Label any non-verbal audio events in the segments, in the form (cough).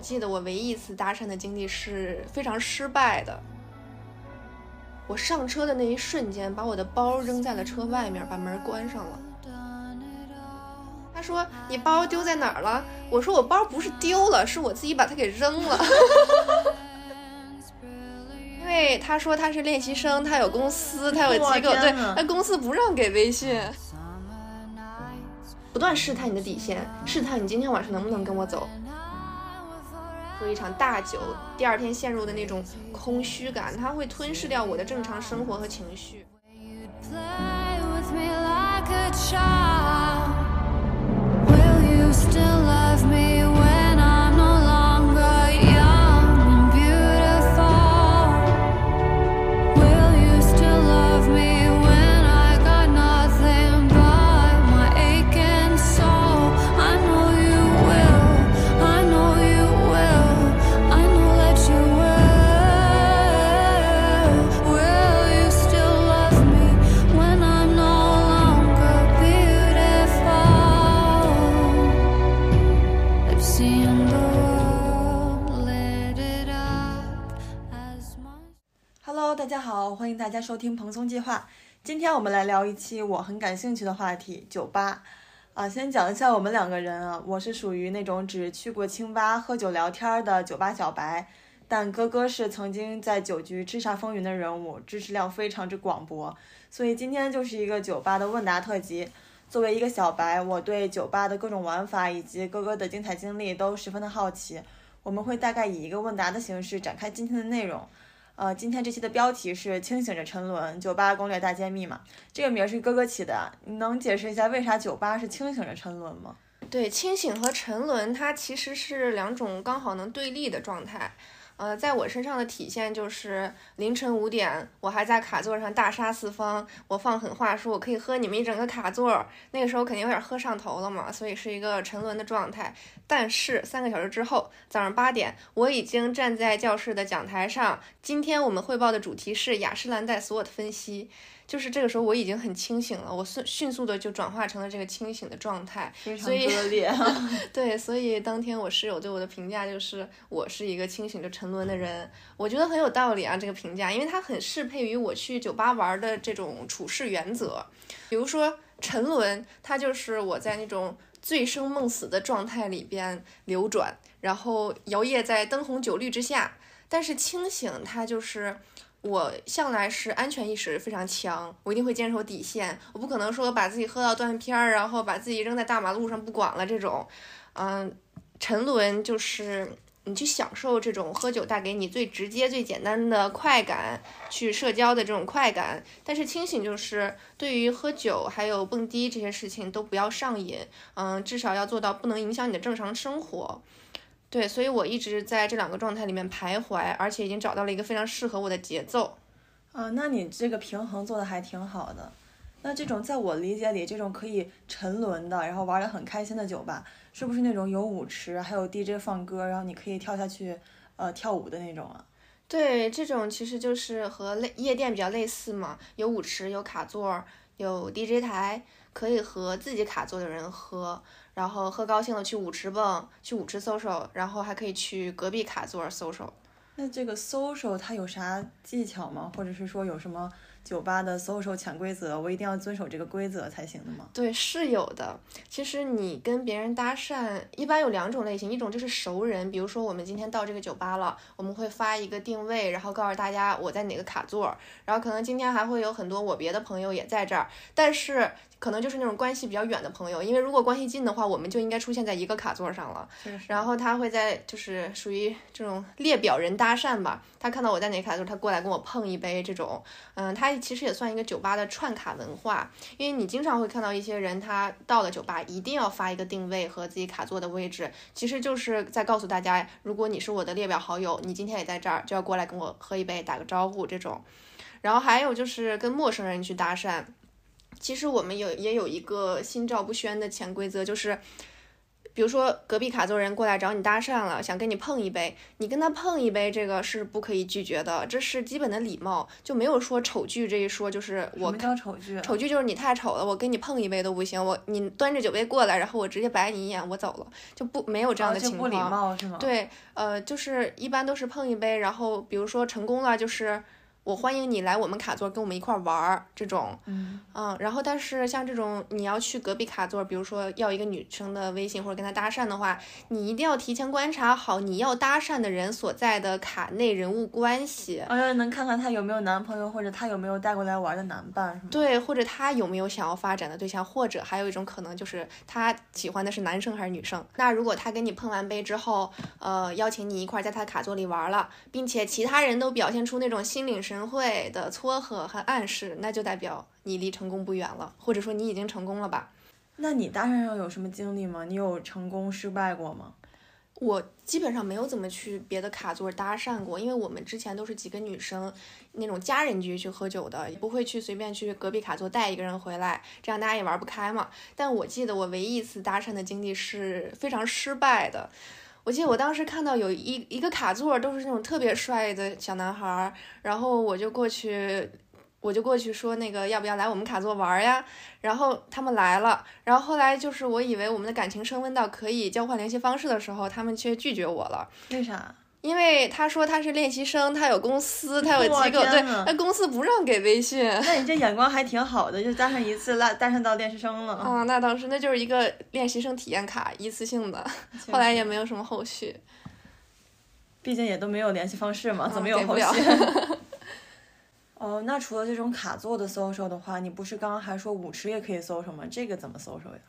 我记得我唯一一次搭讪的经历是非常失败的。我上车的那一瞬间，把我的包扔在了车外面，把门关上了。他说：“你包丢在哪儿了？”我说：“我包不是丢了，是我自己把它给扔了。(laughs) ”因为他说他是练习生，他有公司，他有机构，对，他公司不让给微信。不断试探你的底线，试探你今天晚上能不能跟我走。喝一场大酒，第二天陷入的那种空虚感，它会吞噬掉我的正常生活和情绪。收听蓬松计划。今天我们来聊一期我很感兴趣的话题——酒吧。啊，先讲一下我们两个人啊，我是属于那种只去过清吧喝酒聊天的酒吧小白，但哥哥是曾经在酒局叱咤风云的人物，知识量非常之广博。所以今天就是一个酒吧的问答特辑。作为一个小白，我对酒吧的各种玩法以及哥哥的精彩经历都十分的好奇。我们会大概以一个问答的形式展开今天的内容。呃，今天这期的标题是“清醒着沉沦，酒吧攻略大揭秘”嘛？这个名儿是哥哥起的，你能解释一下为啥酒吧是清醒着沉沦吗？对，清醒和沉沦，它其实是两种刚好能对立的状态。呃，在我身上的体现就是凌晨五点，我还在卡座上大杀四方，我放狠话说我可以喝你们一整个卡座，那个时候肯定有点喝上头了嘛，所以是一个沉沦的状态。但是三个小时之后，早上八点，我已经站在教室的讲台上，今天我们汇报的主题是雅诗兰黛 SWOT 分析。就是这个时候我已经很清醒了，我迅迅速的就转化成了这个清醒的状态，非常割裂。(laughs) 对，所以当天我室友对我的评价就是我是一个清醒的沉沦的人，我觉得很有道理啊这个评价，因为它很适配于我去酒吧玩的这种处事原则。比如说沉沦，它就是我在那种醉生梦死的状态里边流转，然后摇曳在灯红酒绿之下，但是清醒，它就是。我向来是安全意识非常强，我一定会坚守底线，我不可能说把自己喝到断片儿，然后把自己扔在大马路上不管了这种。嗯，沉沦就是你去享受这种喝酒带给你最直接、最简单的快感，去社交的这种快感。但是清醒就是对于喝酒还有蹦迪这些事情都不要上瘾，嗯，至少要做到不能影响你的正常生活。对，所以我一直在这两个状态里面徘徊，而且已经找到了一个非常适合我的节奏。啊，那你这个平衡做的还挺好的。那这种在我理解里，这种可以沉沦的，然后玩的很开心的酒吧，是不是那种有舞池，还有 DJ 放歌，然后你可以跳下去，呃，跳舞的那种啊？对，这种其实就是和类夜店比较类似嘛，有舞池，有卡座，有 DJ 台，可以和自己卡座的人喝。然后喝高兴了去舞池蹦，去舞池 social，然后还可以去隔壁卡座 social。那这个 social 它有啥技巧吗？或者是说有什么？酒吧的 social 潜规则，我一定要遵守这个规则才行的吗？对，是有的。其实你跟别人搭讪，一般有两种类型，一种就是熟人，比如说我们今天到这个酒吧了，我们会发一个定位，然后告诉大家我在哪个卡座，然后可能今天还会有很多我别的朋友也在这儿，但是可能就是那种关系比较远的朋友，因为如果关系近的话，我们就应该出现在一个卡座上了。然后他会在就是属于这种列表人搭讪吧，他看到我在哪个卡座，他过来跟我碰一杯这种，嗯，他。其实也算一个酒吧的串卡文化，因为你经常会看到一些人，他到了酒吧一定要发一个定位和自己卡座的位置，其实就是在告诉大家，如果你是我的列表好友，你今天也在这儿，就要过来跟我喝一杯，打个招呼这种。然后还有就是跟陌生人去搭讪，其实我们有也有一个心照不宣的潜规则，就是比如说隔壁卡座人过来找你搭讪了，想跟你碰一杯，你跟他碰一杯，这个是不可以拒绝的，这是基本的礼貌，就没有说丑拒这一说，就是我叫丑剧？丑拒就是你太丑了，我跟你碰一杯都不行，我你端着酒杯过来，然后我直接白你一眼，我走了，就不没有这样的情况。不礼貌是吗？，对，呃，就是一般都是碰一杯，然后比如说成功了，就是我欢迎你来我们卡座跟我们一块玩儿这种，嗯，嗯，然后但是像这种你要去隔壁卡座，比如说要一个女生的微信或者跟她搭讪的话，你一定要提前观察好你要搭讪的人所在的卡内人物关系。而且能看看她有没有男朋友，或者她有没有带过来玩的男伴，是吗？对，或者她有没有想要发展的对象，或者还有一种可能就是她喜欢的是男生还是女生。那如果他跟你碰完杯之后，呃，邀请你一块儿在他卡座里玩了，并且其他人都表现出那种心领神会的撮合和暗示，那就代表你离成功不远了，或者说你已经成功了吧。那你搭讪上有什么经历吗？你有成功失败过吗？我基本上没有怎么去别的卡座搭讪过，因为我们之前都是几个女生那种家人局去喝酒的，也不会去随便去隔壁卡座带一个人回来，这样大家也玩不开嘛。但我记得我唯一一次搭讪的经历是非常失败的。我记得我当时看到有一一个卡座都是那种特别帅的小男孩，然后我就过去，我就过去说那个要不要来我们卡座玩呀？然后他们来了，然后后来就是我以为我们的感情升温到可以交换联系方式的时候，他们却拒绝我了。为啥？因为他说他是练习生，他有公司，他有哇机构，对天呐，那公司不让给微信。那你这眼光还挺好的，就搭上一次拉搭上到练习生了。啊、那当时那就是一个练习生体验卡，一次性的，后来也没有什么后续。毕竟也都没有联系方式嘛，嗯怎么有后续？(laughs) 哦，那除了这种卡座的 social 的话，你不是刚刚还说舞池也可以 social 吗？这个怎么 social 呀？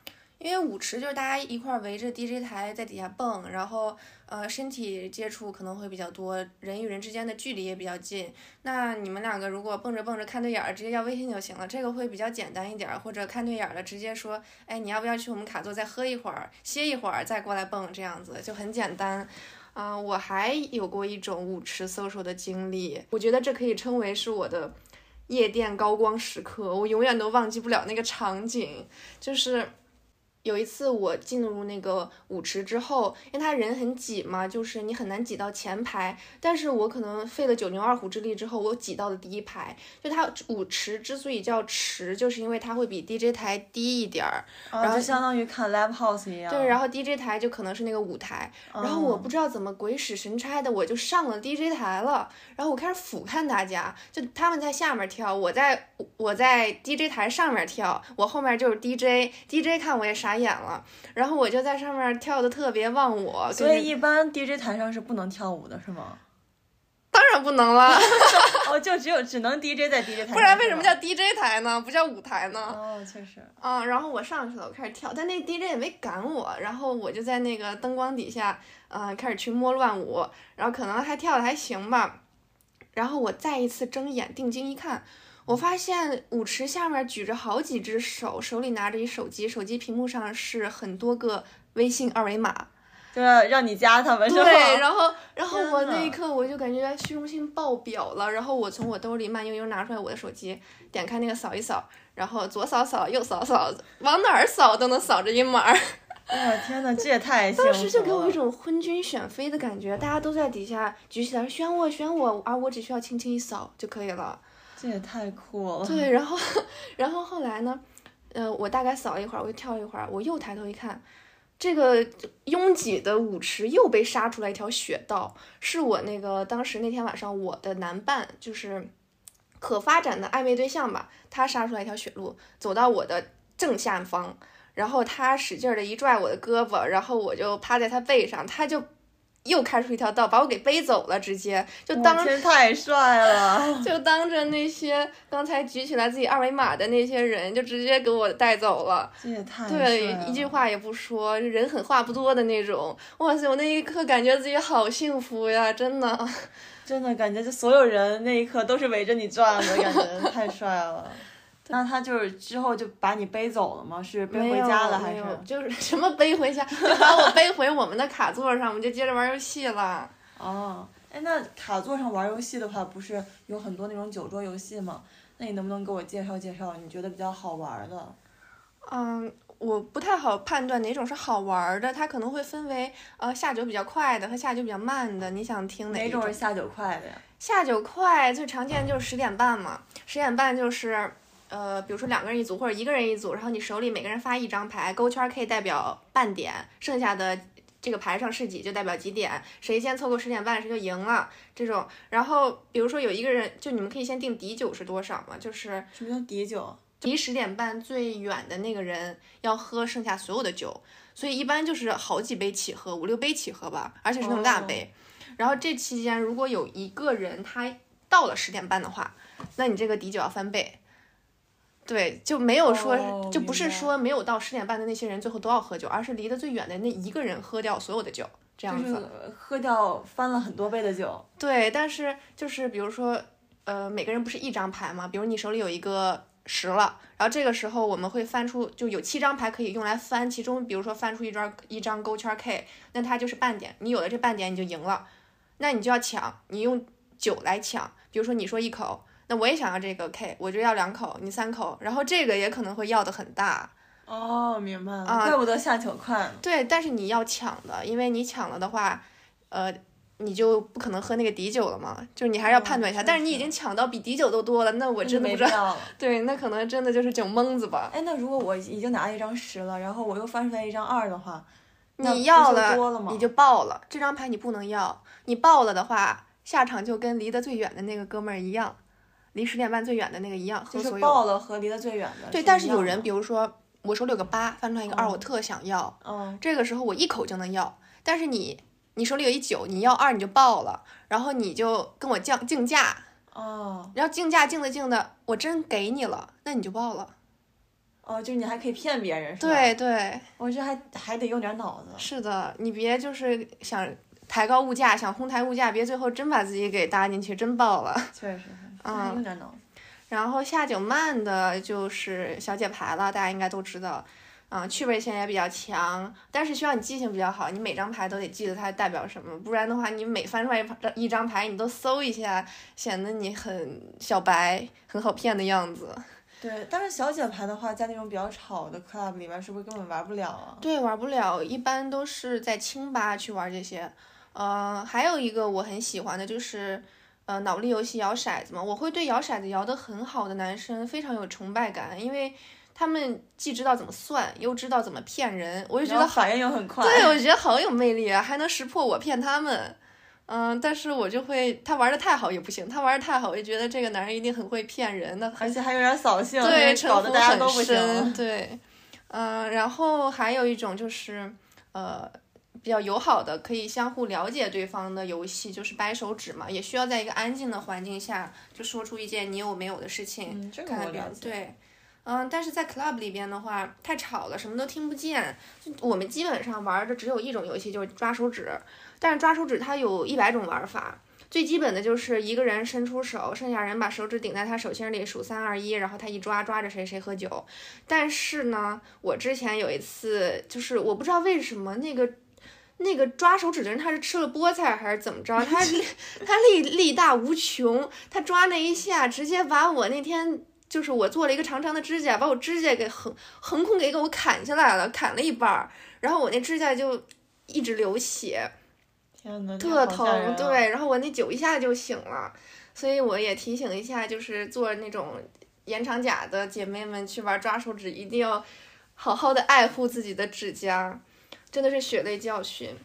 因为舞池就是大家一块围着 DJ 台在底下蹦，然后呃身体接触可能会比较多，人与人之间的距离也比较近。那你们两个如果蹦着蹦着看对眼儿，直接要微信就行了，这个会比较简单一点。或者看对眼儿了，直接说，哎，你要不要去我们卡座再喝一会儿，歇一会儿再过来蹦，这样子就很简单。啊、我还有过一种舞池 social 的经历，我觉得这可以称为是我的夜店高光时刻，我永远都忘记不了那个场景，就是。有一次我进入那个舞池之后，因为他人很挤嘛，就是你很难挤到前排。但是我可能费了九牛二虎之力之后，我挤到了第一排。就它舞池之所以叫池，就是因为它会比 DJ 台低一点儿。然然后就相当于看 live house 一样。对，然后 DJ 台就可能是那个舞台。然后我哦不知道怎么鬼使神差的，我就上了 DJ 台了。然后我开始俯瞰大家，就他们在下面跳，我在我在 DJ 台上面跳，我后面就是 DJ，DJ 看我也傻眼了。然后我就在上面跳的特别忘我，所以一般 DJ 台上是不能跳舞的，是吗？当然不能了，(laughs) 哦，就只有只能 DJ 在 DJ 台。不然为什么叫 DJ 台呢？不叫舞台呢？哦，确实。啊，然后我上去了，我开始跳，但那 DJ 也没赶我，然后我就在那个灯光底下，呃，开始去摸乱舞，然后可能还跳的还行吧，然后我再一次睁眼定睛一看，我发现舞池下面举着好几只手，手里拿着一手机，手机屏幕上是很多个微信二维码，就要让你加他们是吧？对，然后然后我那一刻我就感觉虚荣心爆表了，然后我从我兜里慢悠悠拿出来我的手机，点开那个扫一扫，然后左扫扫右扫扫，往哪儿扫都能扫着一码儿。(laughs) 我天呐，这也太。当时就给我一种昏君选妃的感觉，大家都在底下举起来选我选我，而我只需要轻轻一扫就可以了。这也太酷了。对，然后然后后来呢，呃，我大概扫了一会儿，我又跳了一会儿，我又抬头一看。这个拥挤的舞池又被杀出来一条雪道，是我那个当时那天晚上我的男伴，就是可发展的暧昧对象吧，他杀出来一条雪路，走到我的正下方，然后他使劲的一拽我的胳膊，然后我就趴在他背上，他就又开出一条道，把我给背走了，直接就当天太帅了。(laughs) 就当着那些刚才举起来自己二维码的那些人，就直接给我带走了。这也太。对，一句话也不说，人狠话不多的那种。哇塞，我那一刻感觉自己好幸福呀，真的。真的感觉这所有人那一刻都是围着你转的感觉，太帅了。那他就是之后就把你背走了吗？是背回家了还是？就是什么背回家，就把我背回我们的卡座上，我们就接着玩游戏了。哦，哎，那卡座上玩游戏的话，不是有很多那种酒桌游戏吗？那你能不能给我介绍介绍你觉得比较好玩的？嗯，我不太好判断哪种是好玩的，它可能会分为呃下酒比较快的和下酒比较慢的。你想听一哪种是下酒快的呀？下酒快最常见就是十点半嘛，十点半就是呃，比如说两个人一组或者一个人一组，然后你手里每个人发一张牌，勾圈可以代表半点，剩下的这个牌上是几就代表几点，谁先凑够十点半谁就赢了。这种，然后比如说有一个人，就你们可以先定底酒是多少嘛，就是什么叫底酒？离十点半最远的那个人要喝剩下所有的酒，所以一般就是好几杯起喝，五六杯起喝吧，而且是那种大杯。然后这期间如果有一个人他到了十点半的话，那你这个底酒要翻倍。对，就没有说，就不是说没有到十点半的那些人最后都要喝酒，而是离得最远的那一个人喝掉所有的酒，这样子。喝掉翻了很多倍的酒。对，但是就是比如说，呃，每个人不是一张牌嘛？比如你手里有一个。十了，然后这个时候我们会翻出，就有七张牌可以用来翻，其中比如说翻出一张一张勾圈 K，那它就是半点，你有了这半点你就赢了，那你就要抢，你用酒来抢，比如说你说一口，那我也想要这个 K，我就要两口，你三口，然后这个也可能会要的很大。哦，明白了，怪不得下酒快。对，但是你要抢的，因为你抢了的话，呃。你就不可能喝那个底酒了嘛？就是你还是要判断一下。但是你已经抢到比底酒都多了，那我真的不知道。对，那可能真的就是酒蒙子吧。哎，那如果我已经拿了一张十了，然后我又翻出来一张二的话，你要了你就爆了。这张牌你不能要，你爆了的话，下场就跟离得最远的那个哥们儿一样，离十点半最远的那个一样。就是报了和离得最远的。对，但是有人，比如说我手里有个八，翻出来一个二，我特想要。嗯。这个时候我一口就能要，但是你。你手里有一九，你要二你就报了，然后你就跟我降竞价哦，然后竞价竞的竞的，我真给你了，那你就报了。哦，就是你还可以骗别人是吧？对对，我觉得还还得用点脑子。是的，你别就是想抬高物价，想哄抬物价，别最后真把自己给搭进去，真爆了。确实，嗯，用点脑子。然后下酒慢的就是小姐牌了，大家应该都知道。嗯，趣味性也比较强，但是需要你记性比较好，你每张牌都得记得它代表什么，不然的话，你每翻出来一一张牌，你都搜一下，显得你很小白，很好骗的样子。对，但是小姐牌的话，在那种比较吵的 club 里面，是不是根本玩不了啊？对，玩不了，一般都是在清吧去玩这些。呃，还有一个我很喜欢的就是，呃，脑力游戏摇骰子嘛，我会对摇骰子摇得很好的男生非常有崇拜感，因为。他们既知道怎么算，又知道怎么骗人，我就觉得反应又很快。对，我觉得好有魅力啊，还能识破我骗他们。嗯，但是我就会他玩的太好也不行，他玩的太好，我就觉得这个男人一定很会骗人的，而且还有点扫兴，对，搞得大家都不行。对，嗯，然后还有一种就是呃比较友好的，可以相互了解对方的游戏，就是掰手指嘛，也需要在一个安静的环境下就说出一件你有没有的事情。嗯，这个我了解。对。嗯，但是在 club 里边的话太吵了，什么都听不见。我们基本上玩的只有一种游戏，就是抓手指。但是抓手指它有一百种玩法，最基本的就是一个人伸出手，剩下人把手指顶在他手心里数三二一，然后他一抓抓着谁谁喝酒。但是呢，我之前有一次就是我不知道为什么那个那个抓手指的人他是吃了菠菜还是怎么着，(laughs) 他他力力大无穷，他抓那一下直接把我那天。就是我做了一个长长的指甲，把我指甲给横横空给给我砍下来了，砍了一半儿，然后我那指甲就一直流血，天呐，特疼。对，然后我那酒一下就醒了，所以我也提醒一下，就是做那种延长甲的姐妹们去玩抓手指，一定要好好的爱护自己的指甲，真的是血泪教训。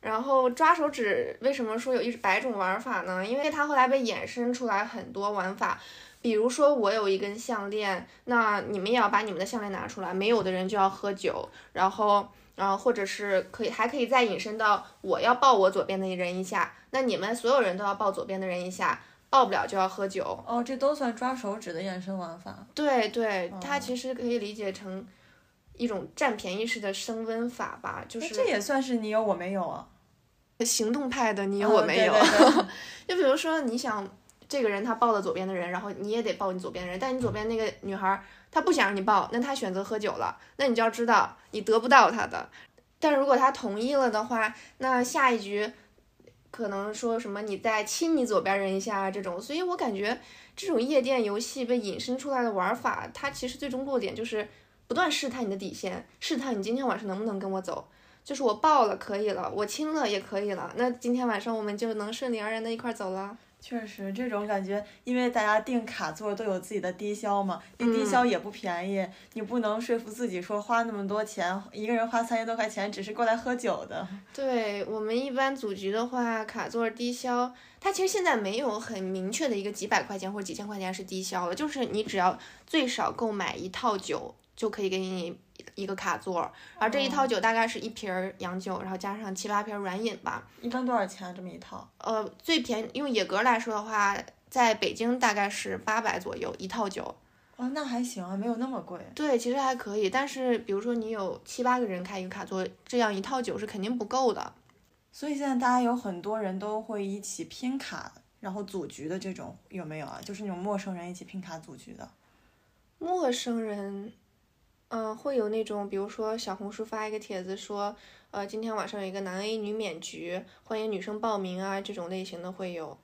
然后抓手指为什么说有一百种玩法呢？因为它后来被衍生出来很多玩法。比如说我有一根项链，那你们也要把你们的项链拿出来。没有的人就要喝酒，然后，然后或者是可以还可以再引申到我要抱我左边的人一下，那你们所有人都要抱左边的人一下，抱不了就要喝酒。哦，这都算抓手指的衍生玩法。对对，它其实可以理解成一种占便宜式的升温法吧，就是这也算是你有我没有啊，行动派的你有我没有。(laughs) (laughs) 就比如说你想。这个人他抱了左边的人，然后你也得抱你左边的人，但你左边那个女孩她不想让你抱，那她选择喝酒了，那你就要知道你得不到她的。但如果她同意了的话，那下一局可能说什么你再亲你左边人一下这种。所以我感觉这种夜店游戏被引申出来的玩法，它其实最终落点就是不断试探你的底线，试探你今天晚上能不能跟我走。就是我报了可以了，我亲了也可以了，那今天晚上我们就能顺理而然的一块走了。确实，这种感觉，因为大家订卡座都有自己的低消嘛，那低消也不便宜，你不能说服自己说花那么多钱，一个人花三千多块钱只是过来喝酒的。对我们一般组局的话，卡座低消，它其实现在没有很明确的一个几百块钱或者几千块钱是低消了，就是你只要最少购买一套酒就可以给你。一个卡座，而这一套酒大概是一瓶儿洋酒，然后加上七八瓶软饮吧。一般多少钱这么一套？呃，最便宜用野格来说的话，在北京大概是八百左右一套酒。哦，那还行啊，没有那么贵。对，其实还可以。但是比如说你有七八个人开一个卡座，这样一套酒是肯定不够的。所以现在大家有很多人都会一起拼卡，然后组局的这种有没有啊？就是那种陌生人一起拼卡组局的。陌生人。嗯，会有那种，比如说小红书发一个帖子说，呃，今天晚上有一个男 A 女免局，欢迎女生报名啊，这种类型的会有。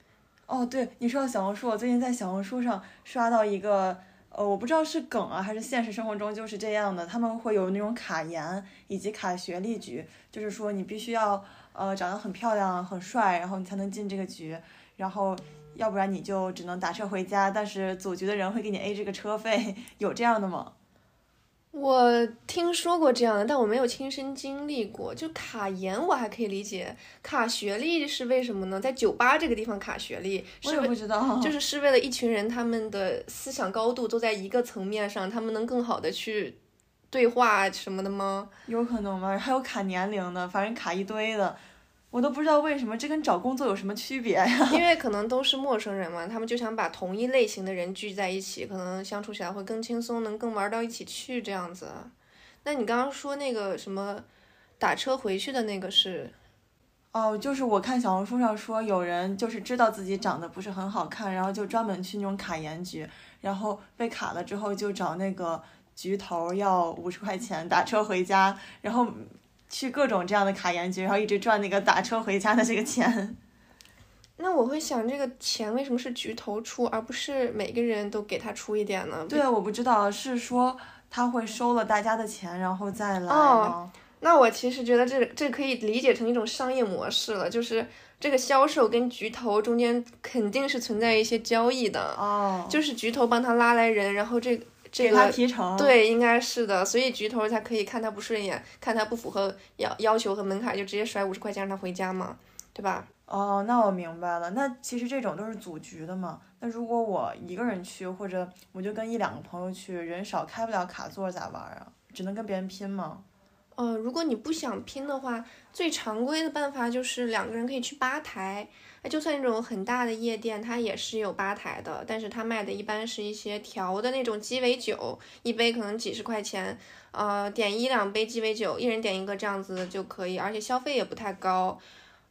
哦，对，你说到小红书，我最近在小红书上刷到一个，呃，我不知道是梗啊，还是现实生活中就是这样的，他们会有那种卡颜以及卡学历局，就是说你必须要呃长得很漂亮、很帅，然后你才能进这个局，然后要不然你就只能打车回家，但是组局的人会给你 A 这个车费，有这样的吗？我听说过这样的，但我没有亲身经历过。就卡颜，我还可以理解，卡学历是为什么呢？在酒吧这个地方卡学历，我也不知道，(laughs) 就是是为了一群人他们的思想高度都在一个层面上，他们能更好的去对话什么的吗？有可能吗？还有卡年龄的，反正卡一堆的。我都不知道为什么这跟找工作有什么区别呀？(laughs) 因为可能都是陌生人嘛，他们就想把同一类型的人聚在一起，可能相处起来会更轻松，能更玩到一起去这样子。那你刚刚说那个什么打车回去的那个是？哦，就是我看小红书上说有人就是知道自己长得不是很好看，然后就专门去那种卡颜局，然后被卡了之后就找那个局头要五十块钱打车回家，然后。去各种这样的卡研局，然后一直赚那个打车回家的这个钱。(laughs) 那我会想，这个钱为什么是局头出，而不是每个人都给他出一点呢？对啊，我不知道，是说他会收了大家的钱，然后再来哦，那我其实觉得这这可以理解成一种商业模式了，就是这个销售跟局头中间肯定是存在一些交易的。哦。就是局头帮他拉来人，然后这。这个提成对，应该是的，所以局头才可以看他不顺眼，看他不符合要要求和门槛，就直接甩五十块钱让他回家嘛，对吧？哦，那我明白了。那其实这种都是组局的嘛。那如果我一个人去，或者我就跟一两个朋友去，人少开不了卡座咋玩啊？只能跟别人拼吗？呃，如果你不想拼的话，最常规的办法就是两个人可以去吧台。就算那种很大的夜店，它也是有吧台的，但是它卖的一般是一些调的那种鸡尾酒，一杯可能几十块钱，呃，点一两杯鸡尾酒，一人点一个这样子就可以，而且消费也不太高，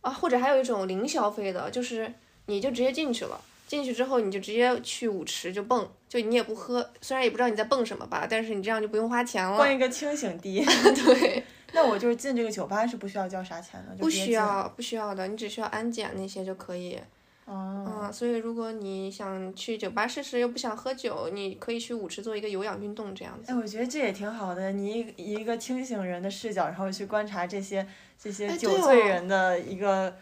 啊，或者还有一种零消费的，就是你就直接进去了，进去之后你就直接去舞池就蹦，就你也不喝，虽然也不知道你在蹦什么吧，但是你这样就不用花钱了，换一个清醒地，(laughs) 对。那我就是进这个酒吧是不需要交啥钱的，不需要不需要的，你只需要安检那些就可以。哦。嗯，所以如果你想去酒吧试试，又不想喝酒，你可以去舞池做一个有氧运动这样子。哎，我觉得这也挺好的，你以一个清醒人的视角，然后去观察这些这些酒醉人的一个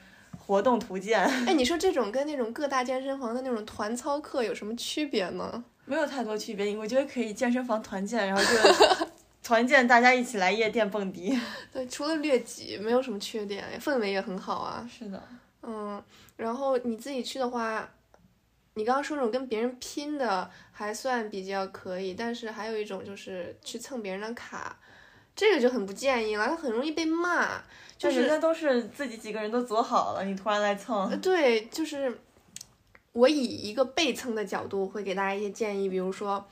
活动图鉴。哎，你说这种跟那种各大健身房的那种团操课有什么区别呢？没有太多区别，我觉得可以健身房团建，然后就。(laughs) 团建，大家一起来夜店蹦迪。(laughs) 对，除了略挤，没有什么缺点，氛围也很好啊。是的，嗯，然后你自己去的话，你刚刚说那种跟别人拼的还算比较可以，但是还有一种就是去蹭别人的卡，这个就很不建议了，他很容易被骂。就是人家都是自己几个人都组好了，你突然来蹭。对，就是我以一个被蹭的角度会给大家一些建议，比如说。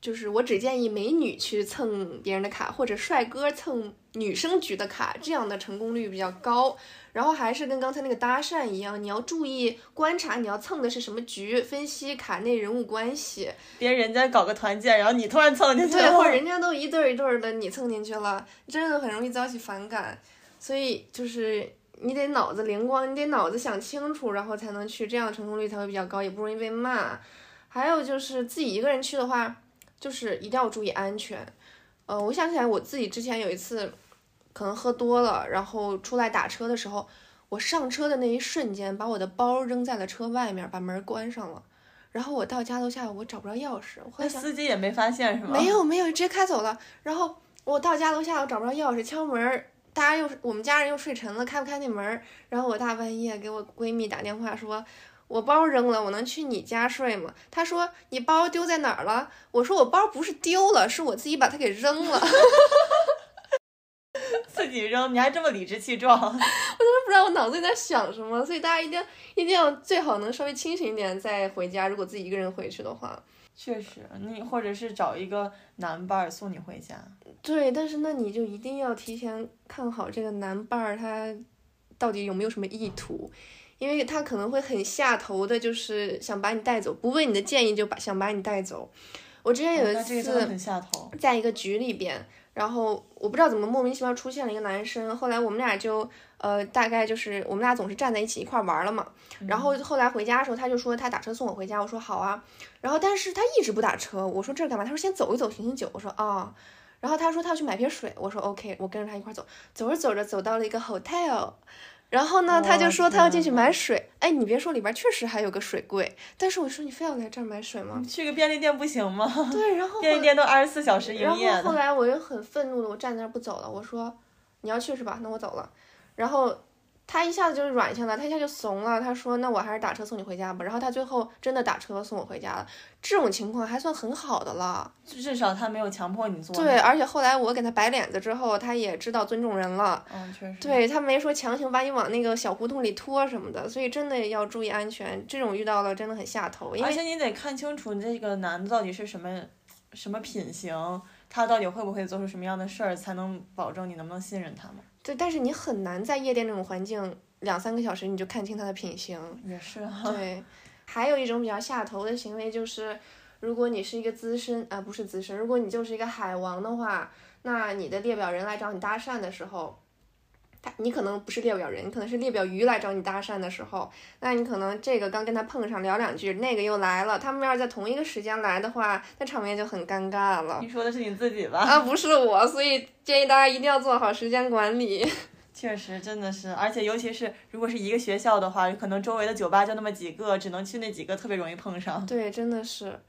就是我只建议美女去蹭别人的卡，或者帅哥蹭女生局的卡，这样的成功率比较高。然后还是跟刚才那个搭讪一样，你要注意观察你要蹭的是什么局，分析卡内人物关系。别人家搞个团建，然后你突然蹭进去，对，或者 (laughs) 人家都一对一对的，你蹭进去了，真的很容易遭起反感。所以就是你得脑子灵光，你得脑子想清楚，然后才能去，这样成功率才会比较高，也不容易被骂。还有就是自己一个人去的话。就是一定要注意安全，呃，我想起来我自己之前有一次，可能喝多了，然后出来打车的时候，我上车的那一瞬间，把我的包扔在了车外面，把门关上了。然后我到家楼下，我找不着钥匙，我后来，司机也没发现是吗？没有没有，直接开走了。然后我到家楼下，我找不着钥匙，敲门，大家又我们家人又睡沉了，开不开那门？然后我大半夜给我闺蜜打电话说。我包扔了，我能去你家睡吗？他说你包丢在哪儿了？我说我包不是丢了，是我自己把它给扔了。(laughs) 自己扔，你还这么理直气壮？(laughs) 我真的不知道我脑子里在想什么。所以大家一定一定要最好能稍微清醒一点再回家。如果自己一个人回去的话，确实，你或者是找一个男伴儿送你回家。对，但是那你就一定要提前看好这个男伴儿他到底有没有什么意图。因为他可能会很下头的，就是想把你带走，不问你的建议就把想把你带走。我之前有一次在一个局里边，然后我不知道怎么莫名其妙出现了一个男生，后来我们俩就呃大概就是我们俩总是站在一起一块玩了嘛。然后后来回家的时候，他就说他打车送我回家，我说好啊。然后但是他一直不打车，我说这是干嘛？他说先走一走醒醒酒，我说啊。然后他说他要去买瓶水，我说 OK，我跟着他一块走，走着走着走到了一个 hotel。然后呢，他就说他要进去买水。哎，你别说，里边确实还有个水柜。但是我说你非要来这儿买水吗？去个便利店不行吗？(laughs) 对，然后便利店都二十四小时营业。然后后来我又很愤怒的，我站在那儿不走了。我说你要去是吧？那我走了。然后。他一下子就软下来，他一下就怂了。他说：“那我还是打车送你回家吧。”然后他最后真的打车送我回家了。这种情况还算很好的了，至少他没有强迫你做。对，而且后来我给他摆脸子之后，他也知道尊重人了。嗯，确实。对他没说强行把你往那个小胡同里拖什么的，所以真的要注意安全。这种遇到了真的很下头。而且你得看清楚这个男的到底是什么什么品行，他到底会不会做出什么样的事儿，才能保证你能不能信任他吗？对，但是你很难在夜店那种环境两三个小时你就看清他的品行。也是哈。对，还有一种比较下头的行为就是，如果你是一个资深啊，不是资深，如果你就是一个海王的话，那你的列表人来找你搭讪的时候。你可能不是列表人，你可能是列表鱼来找你搭讪的时候，那你可能这个刚跟他碰上聊两句，那个又来了，他们要是在同一个时间来的话，那场面就很尴尬了。你说的是你自己吧？啊，不是我，所以建议大家一定要做好时间管理。(laughs) 确实，真的是，而且尤其是如果是一个学校的话，可能周围的酒吧就那么几个，只能去那几个，特别容易碰上。对，真的是。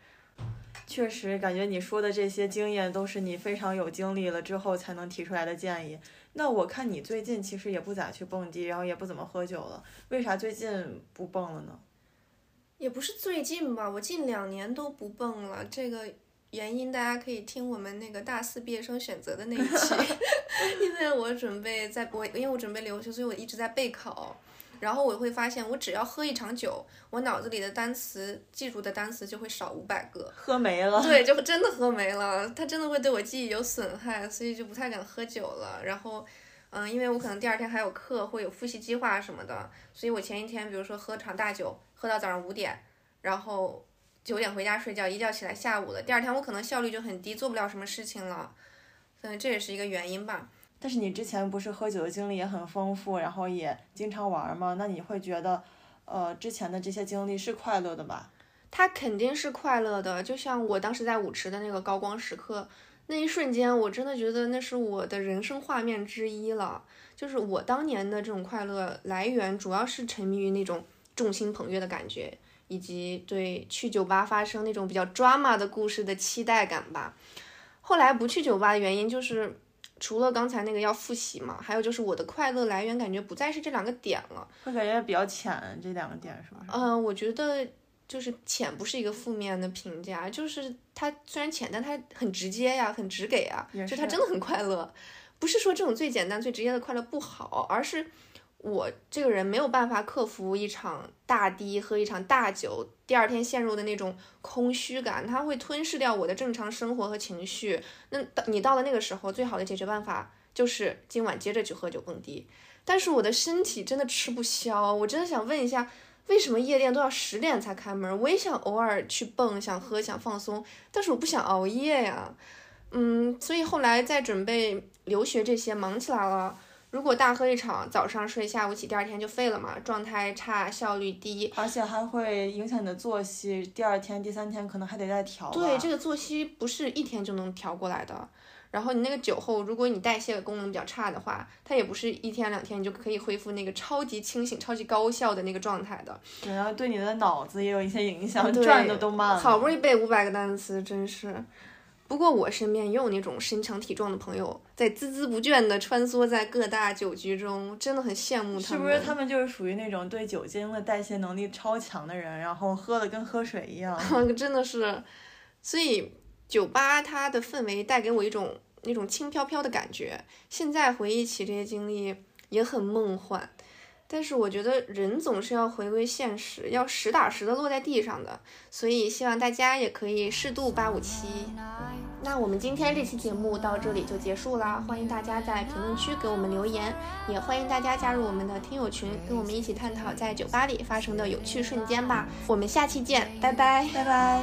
确实，感觉你说的这些经验都是你非常有经历了之后才能提出来的建议。那我看你最近其实也不咋去蹦迪，然后也不怎么喝酒了，为啥最近不蹦了呢？也不是最近吧，我近两年都不蹦了。这个原因大家可以听我们那个大四毕业生选择的那一期，(laughs) 因为我准备在我因为我准备留学，所以我一直在备考。然后我会发现，我只要喝一场酒，我脑子里的单词记住的单词就会少五百个，喝没了。对，就真的喝没了，它真的会对我记忆有损害，所以就不太敢喝酒了。然后，嗯，因为我可能第二天还有课，会有复习计划什么的，所以我前一天比如说喝场大酒，喝到早上五点，然后九点回家睡觉，一觉起来下午了，第二天我可能效率就很低，做不了什么事情了，所以这也是一个原因吧。但是你之前不是喝酒的经历也很丰富，然后也经常玩吗？那你会觉得，呃，之前的这些经历是快乐的吧？它肯定是快乐的，就像我当时在舞池的那个高光时刻，那一瞬间，我真的觉得那是我的人生画面之一了。就是我当年的这种快乐来源，主要是沉迷于那种众星捧月的感觉，以及对去酒吧发生那种比较 drama 的故事的期待感吧。后来不去酒吧的原因就是。除了刚才那个要复习嘛，还有就是我的快乐来源感觉不再是这两个点了，会感觉比较浅，这两个点是吧？嗯，我觉得就是浅不是一个负面的评价，就是它虽然浅，但它很直接呀，很直给啊，就它真的很快乐，不是说这种最简单最直接的快乐不好，而是。我这个人没有办法克服一场大滴喝一场大酒，第二天陷入的那种空虚感，它会吞噬掉我的正常生活和情绪。那到你到了那个时候，最好的解决办法就是今晚接着去喝酒蹦迪。但是我的身体真的吃不消，我真的想问一下，为什么夜店都要十点才开门？我也想偶尔去蹦，想喝，想放松，但是我不想熬夜呀。嗯，所以后来在准备留学这些，忙起来了。如果大喝一场，早上睡，下午起，第二天就废了嘛，状态差，效率低，而且还会影响你的作息，第二天、第三天可能还得再调。对，这个作息不是一天就能调过来的。然后你那个酒后，如果你代谢功能比较差的话，它也不是一天两天你就可以恢复那个超级清醒、超级高效的那个状态的。对，然后对你的脑子也有一些影响，转的都慢。好不容易背五百个单词，真是。不过我身边也有那种身强体壮的朋友，在孜孜不倦地穿梭在各大酒局中，真的很羡慕他们。是不是他们就是属于那种对酒精的代谢能力超强的人，然后喝的跟喝水一样？(laughs) 真的是，所以酒吧它的氛围带给我一种那种轻飘飘的感觉。现在回忆起这些经历，也很梦幻。但是我觉得人总是要回归现实，要实打实的落在地上的，所以希望大家也可以适度八五七。那我们今天这期节目到这里就结束了，欢迎大家在评论区给我们留言，也欢迎大家加入我们的听友群，跟我们一起探讨在酒吧里发生的有趣瞬间吧。我们下期见，拜拜，拜拜。